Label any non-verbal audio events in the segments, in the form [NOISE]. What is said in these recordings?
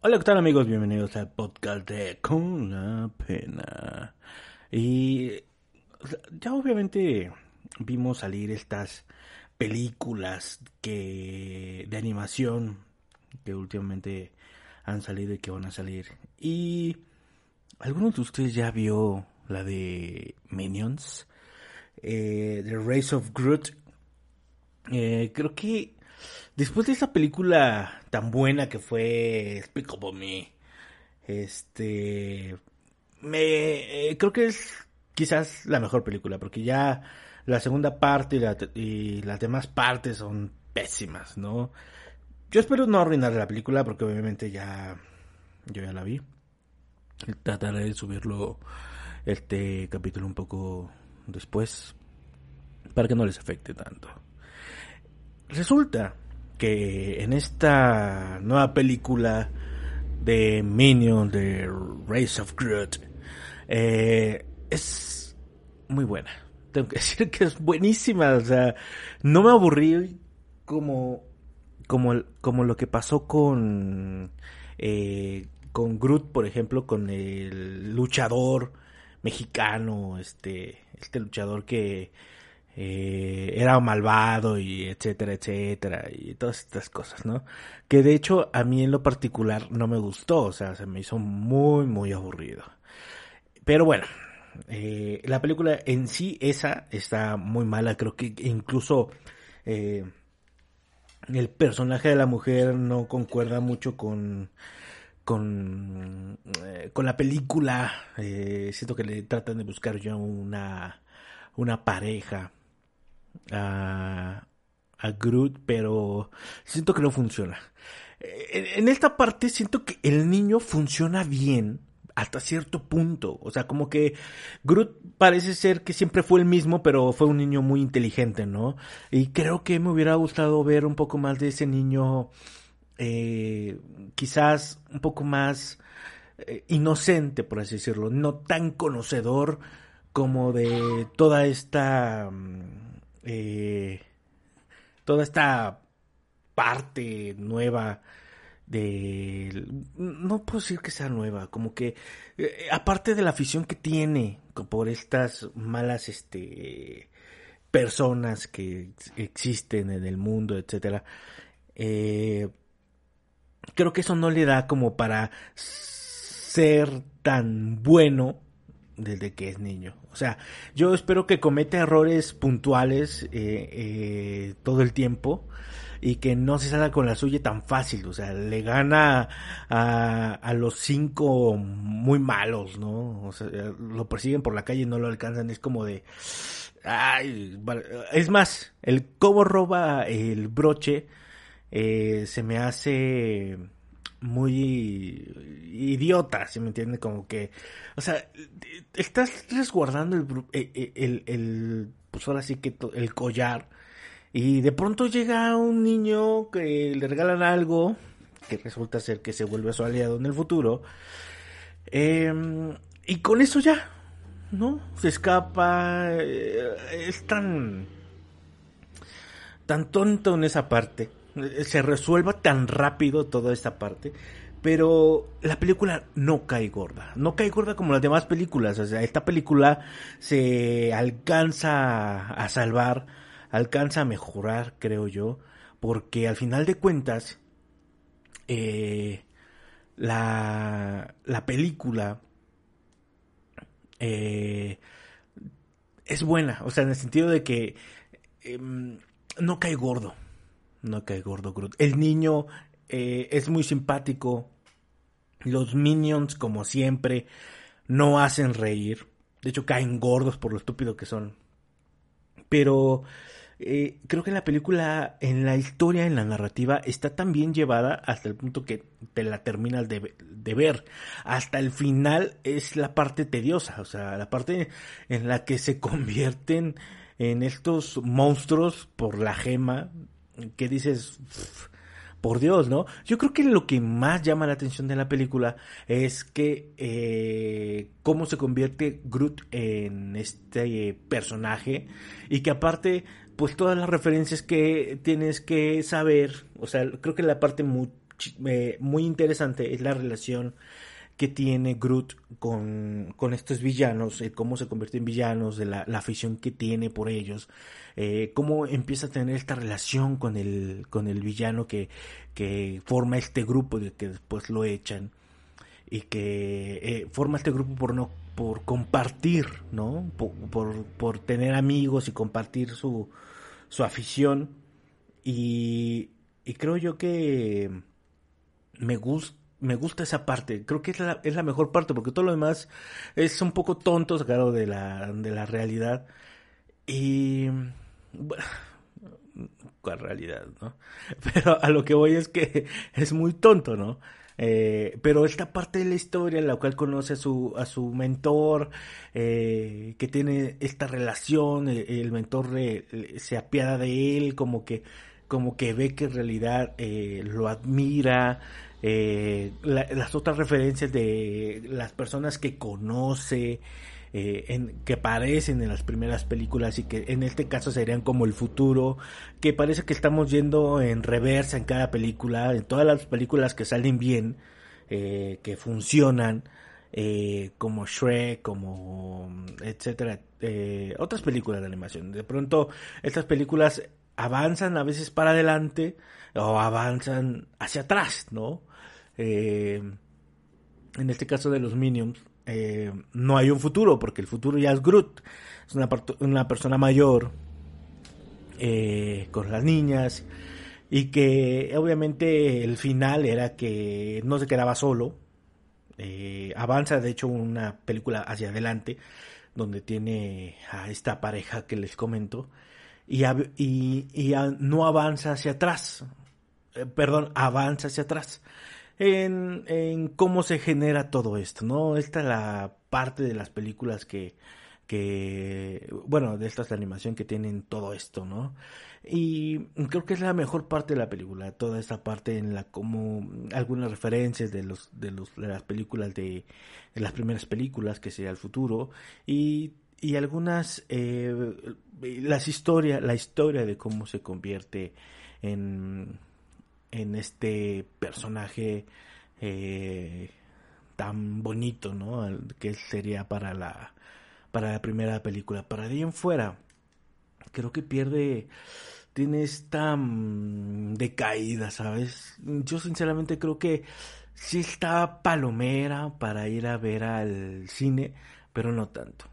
Hola, ¿qué tal amigos? Bienvenidos al podcast de Con la Pena. Y ya obviamente vimos salir estas películas que de animación que últimamente han salido y que van a salir. Y algunos de ustedes ya vio la de Minions, eh, The Race of Groot. Eh, creo que después de esa película tan buena que fue Speak Me, este, me eh, creo que es quizás la mejor película porque ya la segunda parte y, las demás partes son pésimas, ¿no? Yo espero no arruinar la película porque obviamente ya yo ya la vi. Trataré de subirlo este capítulo un poco después para que no les afecte tanto. Resulta que en esta nueva película de Minion, de Race of Groot, eh, es muy buena. Tengo que [LAUGHS] decir que es buenísima. O sea, no me aburrí como, como, como lo que pasó con, eh, con Groot, por ejemplo, con el luchador mexicano, este, este luchador que eh, era malvado y etcétera, etcétera, y todas estas cosas, ¿no? Que de hecho a mí en lo particular no me gustó, o sea, se me hizo muy, muy aburrido. Pero bueno, eh, la película en sí, esa, está muy mala, creo que incluso... Eh, el personaje de la mujer no concuerda mucho con con, eh, con la película. Eh, siento que le tratan de buscar ya una, una pareja a, a Groot, pero siento que no funciona. En, esta parte siento que el niño funciona bien hasta cierto punto. O sea, como que Groot parece ser que siempre fue el mismo, pero fue un niño muy inteligente, ¿no? Y creo que me hubiera gustado ver un poco más de ese niño eh, quizás un poco más eh, inocente, por así decirlo, no tan conocedor como de toda esta mm, eh, toda esta parte nueva de no puedo decir que sea nueva como que aparte de la afición que tiene por estas malas este personas que existen en el mundo etcétera eh, creo que eso no le da como para ser tan bueno desde que es niño. O sea, yo espero que cometa errores puntuales eh, eh, todo el tiempo y que no se salga con la suya tan fácil. O sea, le gana a, a los cinco muy malos, ¿no? O sea, lo persiguen por la calle y no lo alcanzan. Es como de... Ay, es más, el cómo roba el broche eh, se me hace muy idiota, si me entiende? Como que, o sea, estás resguardando el, eh, eh, el, el, pues ahora sí que el collar y de pronto llega un niño que le regalan algo que resulta ser que se vuelve su aliado en el futuro em, y con eso ya, ¿no? Se escapa, es tan tan tonto en esa parte se resuelva tan rápido toda esta parte. Pero la película no cae gorda. No cae gorda como las demás películas. O sea, esta película se alcanza a salvar, alcanza a mejorar, creo yo. Porque al final de cuentas, eh, la, la película eh, es buena. O sea, en el sentido de que em, no cae gordo. No cae gordo Groot. El niño eh, es muy simpático. Los minions, como siempre, no hacen reír. De hecho, caen gordos por lo estúpido que son. Pero eh, creo que la película, en la historia, en la narrativa, está tan bien llevada hasta el punto que te la terminas de, de, ver. Hasta el final es la parte tediosa, o sea, la parte en la que se [LAUGHS] convierten en estos monstruos por la gema que dices, por Dios, ¿no? Yo creo que lo que más llama la atención de la película es que eh, cómo se convierte Groot en este personaje y que aparte, pues todas las referencias que tienes que saber, o sea, creo que la parte muy muy interesante es la relación que tiene Groot con, con estos villanos, eh, cómo se convierte en villanos, de la, afición que tiene por ellos, eh, cómo empieza a tener esta relación con el, con el villano que, que forma este grupo de que después lo echan y que eh, forma este grupo por no por compartir, ¿no? Por, por, tener amigos y compartir su, su afición. Y, y creo yo que me gusta me gusta esa parte. Creo que es la, es la mejor parte porque todo lo demás es un poco tonto claro, de la, de la realidad. Y. Bueno, ¿cuál realidad, no? [LAUGHS] Pero a lo que voy es que [LAUGHS] es muy tonto, ¿no? Eh, pero esta parte de la historia en la cual conoce a su, a su mentor, eh, que tiene esta relación, el, mentor se apiada de él, como que, como que ve que en realidad eh, lo admira, eh, las otras referencias de las personas que conoce, eh, en, que aparecen en las primeras películas y que en este caso serían como el futuro, que parece que estamos yendo en reversa en cada película, en todas las películas que salen bien, eh, que funcionan, eh, como Shrek, como etcétera, otras películas de animación. De pronto estas películas avanzan a veces para adelante o avanzan hacia atrás, ¿no? Eh, en este caso de los Minions, eh, no hay un futuro, porque el futuro ya es Groot. Es una, persona mayor eh, con las niñas y que obviamente el final era que no se quedaba solo. avanza de hecho una película hacia adelante donde tiene a esta pareja que les comento y, no avanza hacia atrás. perdón, avanza hacia atrás en, en cómo se genera todo esto, ¿no? Esta es la parte de las películas que, que, bueno, de estas de animación que tienen todo esto, ¿no? Y creo que es la mejor parte de la película, toda esta parte en la como algunas referencias de los de los de las películas de, de las primeras películas que sería el futuro y y algunas eh, las historias la historia de cómo se convierte en en este personaje eh, tan bonito, ¿no? Que sería para la para la primera película. Para ahí en fuera, creo que pierde tiene esta mm, decaída, ¿sabes? Yo sinceramente creo que sí está palomera para ir a ver al cine, pero no tanto.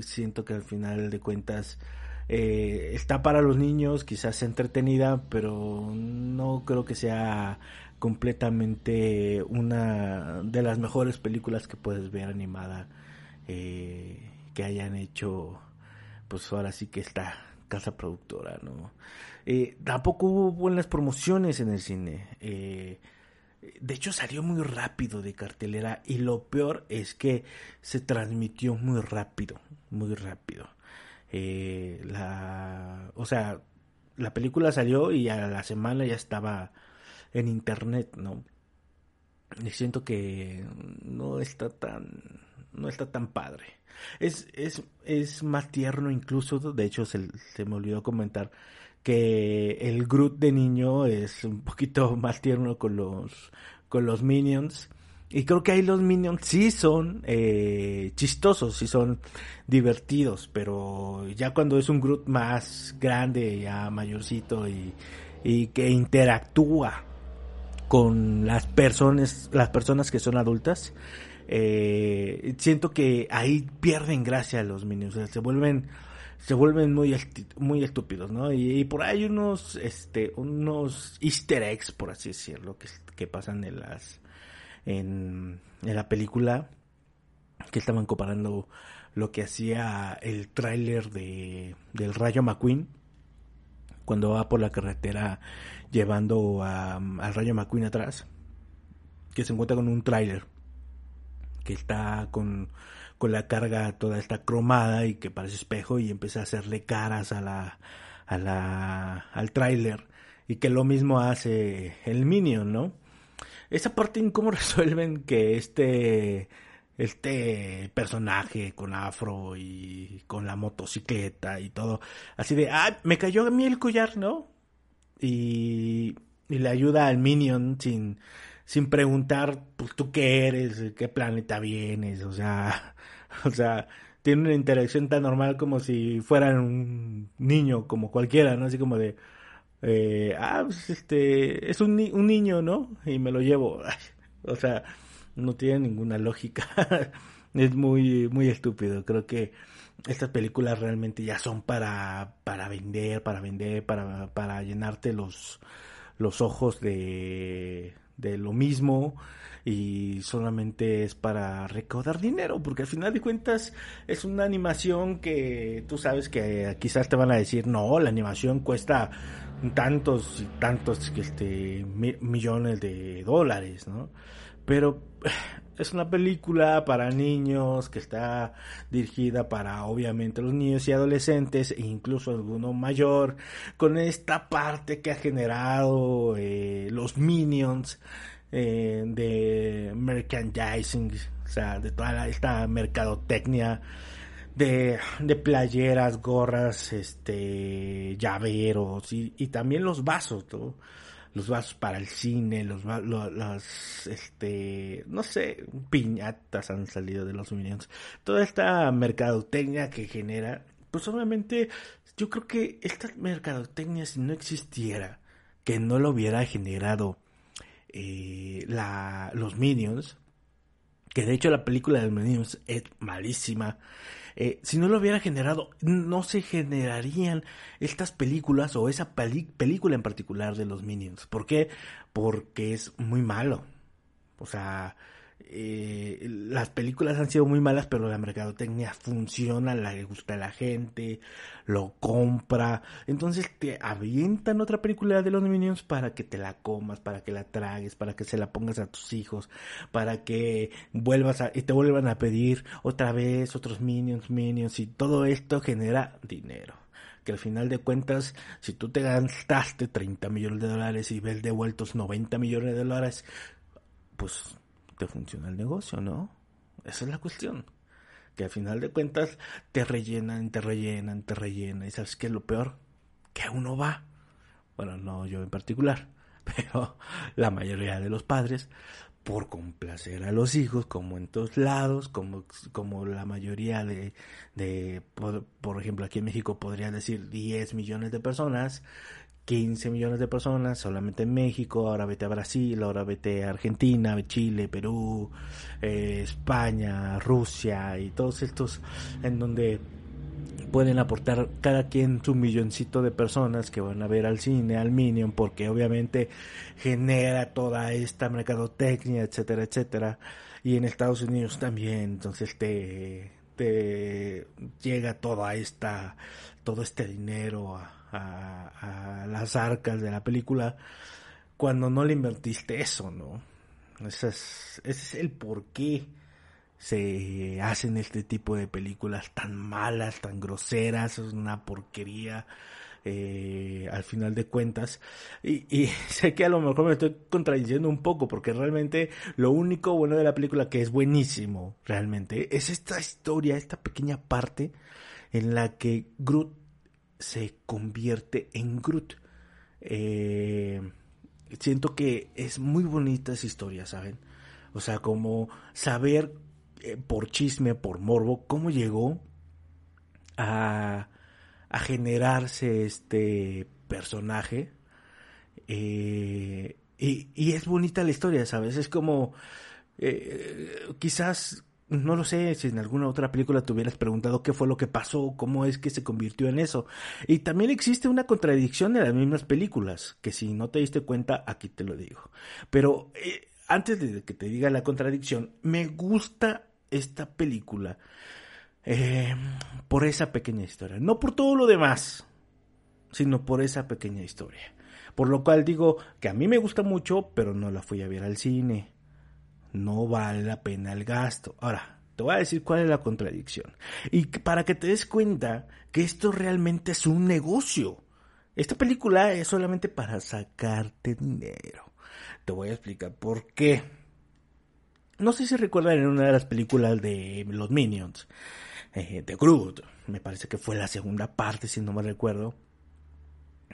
Siento que al final de cuentas eh, está para los niños, quizás entretenida, pero no creo que sea completamente una de las mejores películas que puedes ver animada eh, que hayan hecho, pues ahora sí que esta casa productora, ¿no? Eh, tampoco hubo buenas promociones en el cine. de hecho salió muy rápido de cartelera y lo peor es que se transmitió muy rápido, muy rápido. Eh, la, o sea, la película salió y a la semana ya estaba en internet, ¿no? Y siento que no está tan, no está tan padre. Es, es, es más tierno incluso, de hecho se, se me olvidó comentar que el Groot de niño es un poquito [LAUGHS] más tierno con los, con los Minions y creo que ahí los Minions sí son eh, chistosos, sí son divertidos, pero ya cuando es un Groot más grande, ya mayorcito y, y que interactúa con las personas, las personas que son adultas, eh, siento que ahí pierden gracia los Minions, se vuelven se vuelven muy muy estúpidos, ¿no? Y, por ahí unos este unos Easter eggs, por así decirlo, que, que pasan en las en, la película que estaban comparando lo que hacía el tráiler de del Rayo McQueen cuando va por la carretera llevando al Rayo McQueen atrás que se encuentra con un tráiler que está con, con la carga toda esta cromada y que parece espejo y empieza a hacerle caras a la, a la al tráiler y que lo mismo hace el Minion, ¿no? Esa parte cómo [LAUGHS] resuelven que este este personaje con afro y con la motocicleta y todo, así de, ah, me cayó a mí el collar, ¿no? Y, y le ayuda al Minion sin, sin preguntar, pues tú qué eres, qué planeta vienes, o sea, [LAUGHS] o sea, tiene una interacción tan normal como si fueran un niño, como cualquiera, ¿no? Así como de, eh, ah, pues este, es un, un niño, ¿no? Y me lo llevo. o sea, no tiene ninguna lógica. [LAUGHS] es muy, muy estúpido. Creo que estas películas realmente ya son para, para vender, para vender, para, para llenarte los, los ojos de, de lo mismo y solamente es para recaudar dinero, porque al final de cuentas es una animación que tú sabes que quizás te van a decir, no, la animación cuesta tantos y tantos este, millones de dólares, ¿no? Pero es una película para niños que está dirigida para obviamente los niños y adolescentes e incluso alguno mayor con esta parte que ha generado eh, los minions eh, de merchandising o sea de toda esta mercadotecnia de, de playeras gorras este llaveros y, y también los vasos ¿no? Los vasos para el cine, los, los, este, no sé, piñatas han salido de los Minions. Toda esta mercadotecnia que genera, pues obviamente yo creo que esta mercadotecnia si no existiera, que no lo hubiera generado eh, la, los Minions, que de hecho la película de los Minions es malísima, eh, si no lo hubiera generado, no se generarían estas películas o esa película en particular de los Minions. ¿Por qué? Porque es muy malo. O sea, eh, las películas han sido muy malas, pero la mercadotecnia funciona, le gusta a la gente, lo compra. Entonces te avientan otra película de los Minions para que te la comas, para que la tragues, para que se la pongas a tus hijos, para que vuelvas a, y te vuelvan a pedir otra vez otros Minions, Minions, y todo esto genera dinero que al final de cuentas, si tú te gastaste 30 millones de dólares y ves devueltos 90 millones de dólares, pues te funciona el negocio, ¿no? Esa es la cuestión. Que al final de cuentas te rellenan, te rellenan, te rellenan. ¿Y sabes qué es lo peor? Que uno va. Bueno, no yo en particular, [LAUGHS] pero la mayoría de los padres, por complacer a los hijos, como en todos lados, como, como la mayoría de, de por, por ejemplo, aquí en México podría decir 10 millones de personas, 15 millones de personas solamente en México, ahora vete a Brasil, ahora vete a Argentina, Chile, Perú, eh, España, Rusia y todos estos en donde pueden aportar cada quien su milloncito de personas que van a ver al cine, al Minion, porque obviamente genera toda esta mercadotecnia, etcétera, etcétera. Y en Estados Unidos también, entonces te, te llega toda esta, todo este dinero a, a, las arcas de la película cuando no le invertiste eso, ¿no? Ese es, ese es el por qué se hacen este tipo de películas tan malas, tan groseras, es una porquería. Eh, al final de cuentas. Y, y, [LAUGHS] sé que a lo mejor me estoy contradiciendo un poco porque realmente lo único bueno de la película que es buenísimo realmente es esta historia, esta pequeña parte en la que Groot se convierte en Groot. Eh, siento que es muy bonita esa historia, ¿saben? O sea, como saber eh, por chisme, por morbo, cómo llegó a, a generarse este personaje. Eh, y, y, es bonita la historia, ¿sabes? Es como, quizás no lo sé si en alguna otra película te hubieras preguntado qué fue lo que pasó, cómo es que se convirtió en eso. Y también existe una contradicción en las mismas películas, que si no te diste cuenta, aquí te lo digo. Pero eh, antes de que te diga la contradicción, me gusta esta película eh, por esa pequeña historia. No por todo lo demás, sino por esa pequeña historia. Por lo cual digo que a mí me gusta mucho, pero no la fui a ver al cine no vale la pena el gasto. Ahora, te voy a decir cuál es la contradicción. Y para que te des cuenta que esto realmente es un negocio. Esta película es solamente para sacarte dinero. Te voy a explicar por qué. No sé si recuerdan en una de las películas de los Minions, eh, de Groot, me parece que fue la segunda parte, si no me recuerdo,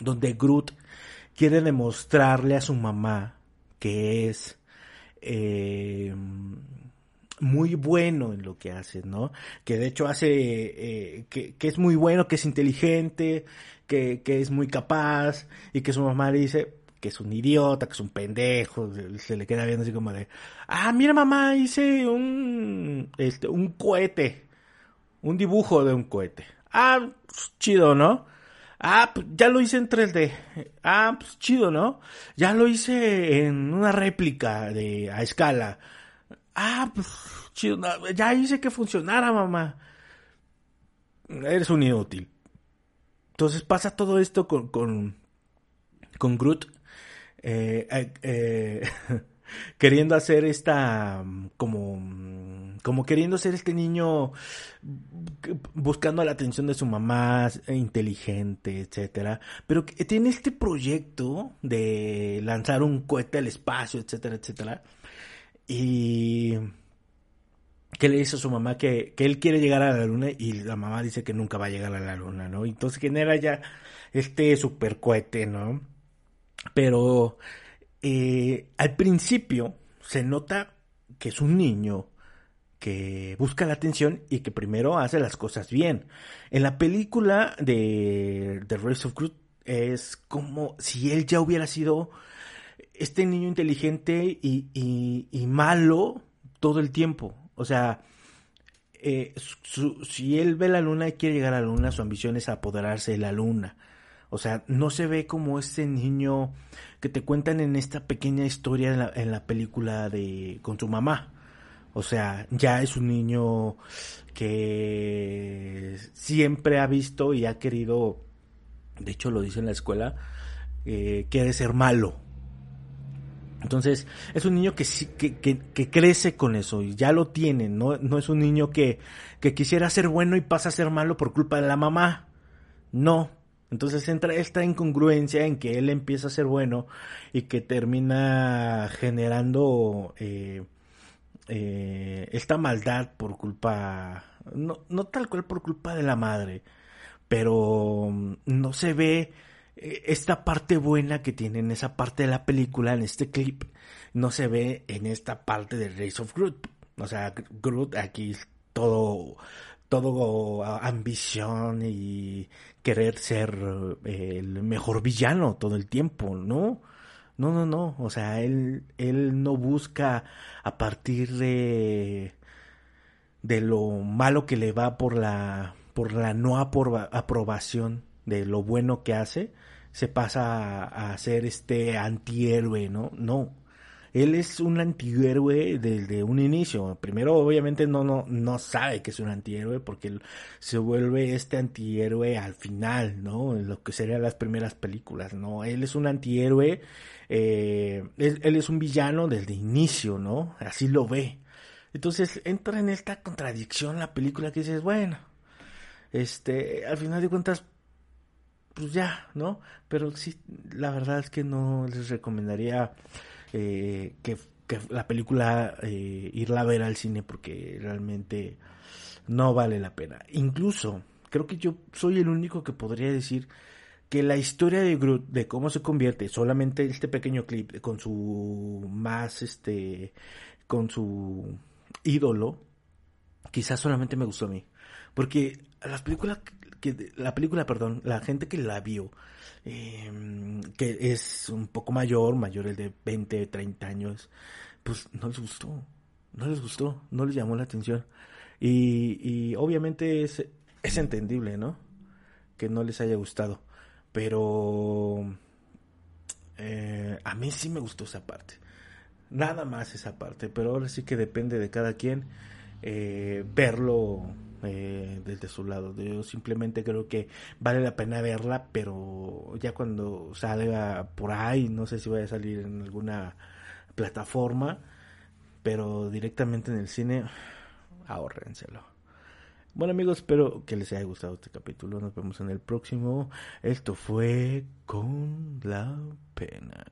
donde Groot quiere demostrarle a su mamá que es eh, muy bueno en lo que hace, ¿no? Que de hecho hace, eh, que, es muy bueno, que es inteligente, que, es muy capaz, y que su mamá le dice que es un idiota, que es un pendejo, se le queda viendo así como de, ah, mira mamá, hice un, este, un cohete, un dibujo de un cohete. Ah, chido, ¿no? Ah, pues ya lo hice en 3D. Ah, pues chido, ¿no? Ya lo hice en una réplica de a escala. Ah, pues chido, ya hice que funcionara, mamá. Eres un inútil. Entonces pasa todo esto con, con, con Groot. Eh, eh, eh [LAUGHS] queriendo hacer esta como como queriendo ser este niño buscando la atención de su mamá inteligente etcétera. Pero que tiene este proyecto de lanzar un cohete al espacio etcétera etcétera. Y que le dice a su mamá que, que él quiere llegar a la luna y la mamá dice que nunca va a llegar a la luna no entonces genera ya este super cohete no pero eh, al principio se nota que es un niño que busca la atención y que primero hace las cosas bien. En la película de The Race of Groot es como si él ya hubiera sido este niño inteligente y, malo todo el tiempo. O sea, eh, si él ve la luna y quiere llegar a la luna, su ambición es apoderarse de la luna. O sea, no se ve como ese niño que te cuentan en esta pequeña historia en la, en la película de con su mamá. O sea, ya es un niño que siempre ha visto y ha querido, de hecho lo dice en la escuela, eh, quiere ser malo. Entonces, es un niño que, que, que, que, crece con eso y ya lo tiene, no, no es un niño que, que quisiera ser bueno y pasa a ser malo por culpa de la mamá. No, entonces entra esta incongruencia en que él empieza a ser bueno y que termina generando eh, eh, esta maldad por culpa, no, no tal cual por culpa de la madre, pero mm, no se ve eh, esta parte buena que tiene en esa parte de la película, en este clip, no se ve en esta parte de Race of Groot. O sea, Groot aquí todo todo ambición y querer ser eh, el mejor villano todo el tiempo, ¿no? No, no, no, o sea, él, él no busca a partir de, de lo malo que le va por la, por la no aprobación de lo bueno que hace, se pasa a, a ser este antihéroe, ¿no? No, él es un antihéroe desde un inicio. Primero, obviamente, no, no, no sabe que es un antihéroe porque él se vuelve este antihéroe al final, ¿no? En lo que serían las primeras películas, ¿no? Él es un antihéroe, eh, él, él es un villano desde inicio, ¿no? Así lo ve. Entonces entra en esta contradicción la película que dices, bueno, este, al final de cuentas, pues ya, ¿no? Pero sí, la verdad es que no les recomendaría eh, que, la película eh, irla a ver al cine porque realmente no vale la pena. Incluso creo que yo soy el único que podría decir que la historia de Groot, de cómo se convierte, solamente este pequeño clip con su más, este, con su ídolo, quizás solamente me gustó a mí. Porque las películas, que, la película, perdón, la gente que la vio, eh, que es un poco mayor, mayor el de 20, 30 años, pues no les gustó, no les gustó, no les llamó la atención. Y, y obviamente es, es entendible, ¿no? Que no les haya gustado. Pero eh, a mí sí me gustó esa parte. Nada más esa parte, pero ahora sí que depende de cada quien eh, verlo eh, desde su lado. Yo simplemente creo que vale la pena verla, pero ya cuando salga por ahí, no sé si vaya a salir en alguna plataforma, pero directamente en el cine, ahórrenselo. Bueno amigos, espero que les haya gustado este capítulo. Nos vemos en el próximo. Esto fue con la pena.